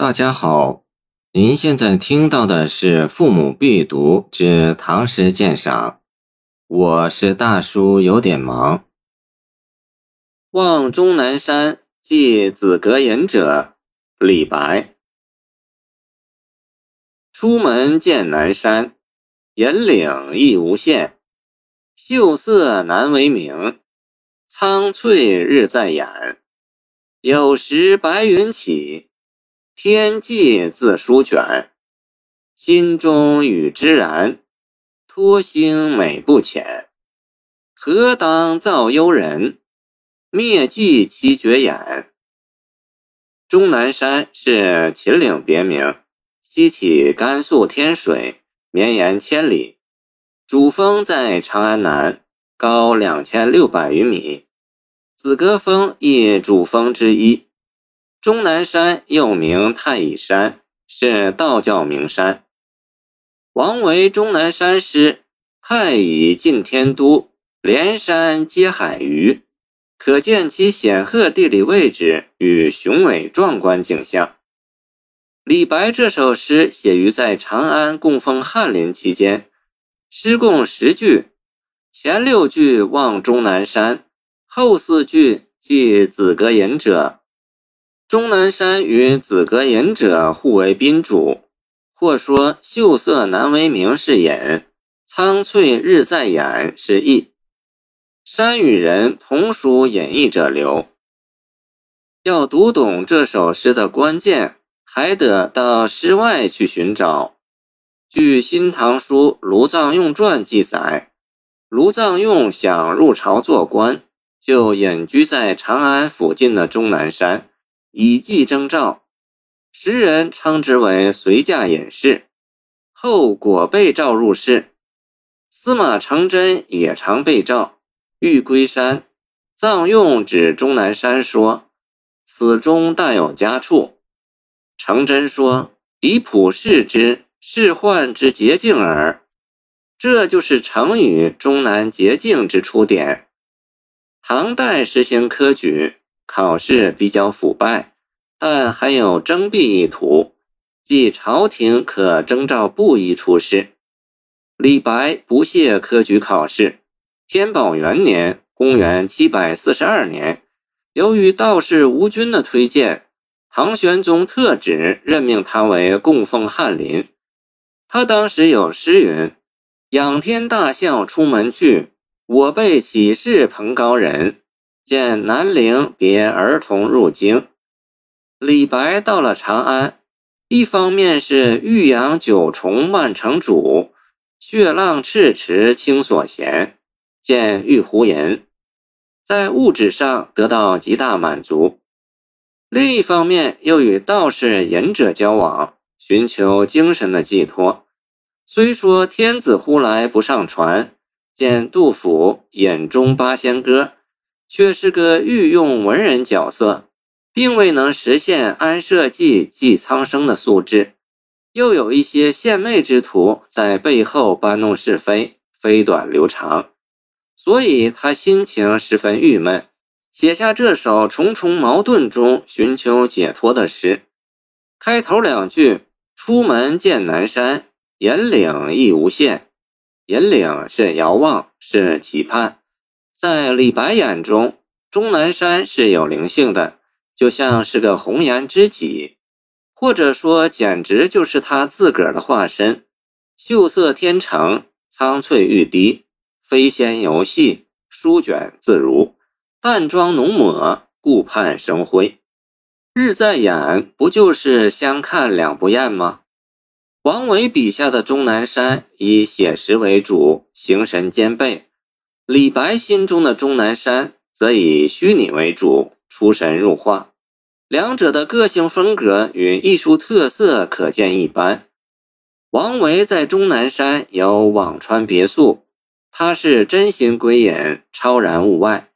大家好，您现在听到的是《父母必读之唐诗鉴赏》，我是大叔，有点忙。望终南山寄子格言者，李白。出门见南山，岩岭亦无限，秀色难为名，苍翠日在眼。有时白云起。天际自舒卷，心中与之然。托星美不浅，何当造幽人？灭迹其绝眼。终南山是秦岭别名，西起甘肃天水，绵延千里。主峰在长安南，高两千六百余米。紫阁峰亦主峰之一。终南山又名太乙山，是道教名山。王维《终南山》诗：“太乙近天都，连山接海隅”，可见其显赫地理位置与雄伟壮观景象。李白这首诗写于在长安供奉翰林期间，诗共十句，前六句望终南山，后四句记子格隐者。终南山与紫阁隐者互为宾主，或说秀色难为名是隐，苍翠日在眼是意。山与人同属隐逸者流。要读懂这首诗的关键，还得到诗外去寻找。据《新唐书·卢藏用传》记载，卢藏用想入朝做官，就隐居在长安附近的终南山。以记征召，时人称之为随驾隐士。后果被召入仕。司马承祯也常被召，欲归山。藏用指终南山，说：“此中大有佳处。”承祯说：“以普世之世宦之捷径耳。”这就是成语“终南捷径”之出典。唐代实行科举。考试比较腐败，但还有征辟意图，即朝廷可征召布衣出仕。李白不屑科举考试。天宝元年（公元742年），由于道士吴军的推荐，唐玄宗特旨任命他为供奉翰林。他当时有诗云：“仰天大笑出门去，我辈岂是蓬高人。”见南陵别儿童入京，李白到了长安，一方面是欲扬九重万城主，血浪赤池清所闲，见玉壶吟，在物质上得到极大满足；另一方面又与道士隐者交往，寻求精神的寄托。虽说天子呼来不上船，见杜甫《眼中八仙歌》。却是个御用文人角色，并未能实现安社稷、济苍生的素质，又有一些献媚之徒在背后搬弄是非、飞短流长，所以他心情十分郁闷，写下这首重重矛盾中寻求解脱的诗。开头两句：“出门见南山，引领亦无限。”引领是遥望，是期盼。在李白眼中，终南山是有灵性的，就像是个红颜知己，或者说简直就是他自个儿的化身。秀色天成，苍翠欲滴，飞仙游戏，舒卷自如，淡妆浓抹，顾盼生辉。日在眼，不就是相看两不厌吗？王维笔下的终南山以写实为主，形神兼备。李白心中的终南山则以虚拟为主，出神入化，两者的个性风格与艺术特色可见一斑。王维在终南山有辋川别墅，他是真心归隐，超然物外；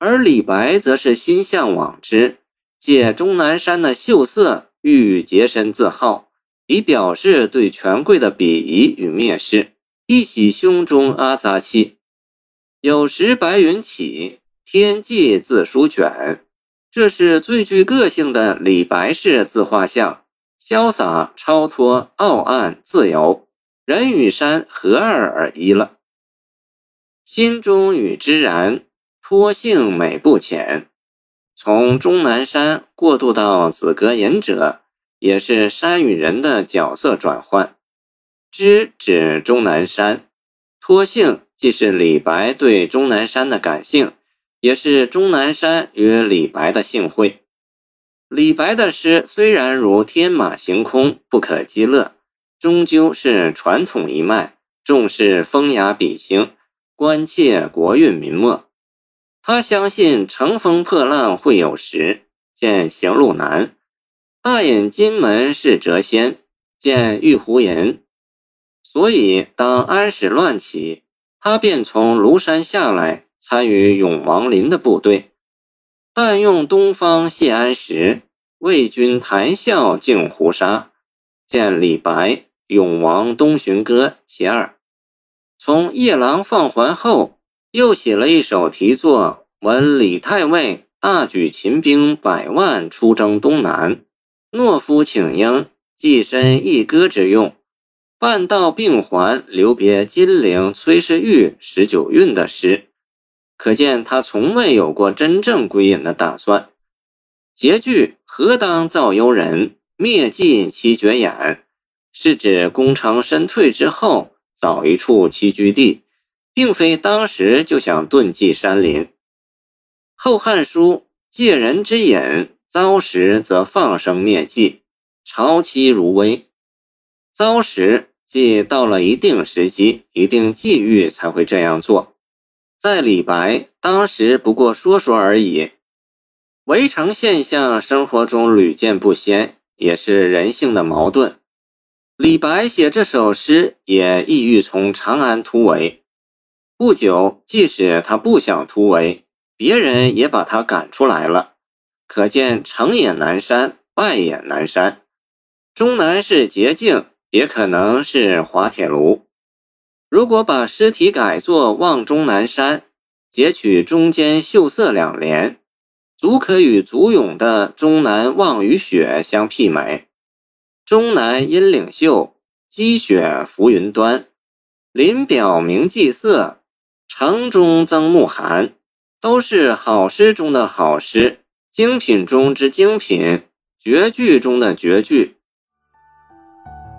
而李白则是心向往之，借终南山的秀色，欲洁身自好，以表示对权贵的鄙夷与蔑视，一洗胸中阿杂气。有时白云起，天际自书卷，这是最具个性的李白式自画像，潇洒超脱，傲岸自由，人与山合二而一了。心中与之然，托性美不浅。从终南山过渡到紫阁隐者，也是山与人的角色转换。知指终南山，托性既是李白对终南山的感性，也是终南山与李白的幸会。李白的诗虽然如天马行空，不可激乐，终究是传统一脉，重视风雅比兴，关切国运民末。他相信乘风破浪会有时，见行路难；大隐金门是谪仙，见玉壶吟。所以，当安史乱起，他便从庐山下来，参与永王林的部队。但用东方谢安时，魏军谈笑尽胡沙。见李白《永王东巡歌》其二。从夜郎放还后。又写了一首题作《闻李太尉大举秦兵百万出征东南，懦夫请缨，寄身一歌之用。半道病还，留别金陵崔氏玉十九韵的诗，可见他从未有过真正归隐的打算。结句何当造幽人，灭迹其绝眼，是指功成身退之后，找一处栖居地。并非当时就想遁迹山林，《后汉书》借人之隐，遭时则放生灭迹，朝期如危。遭时即到了一定时机、一定际遇才会这样做。在李白当时不过说说而已。围城现象生活中屡见不鲜，也是人性的矛盾。李白写这首诗也意欲从长安突围。不久，即使他不想突围，别人也把他赶出来了。可见成也南山，败也南山。终南是捷径，也可能是滑铁卢。如果把诗题改作《望终南山》，截取中间秀色两联，足可与祖咏的“终南望雨雪”相媲美。终南阴岭秀，积雪浮云端，林表明霁色。城中增暮寒，都是好诗中的好诗，精品中之精品，绝句中的绝句。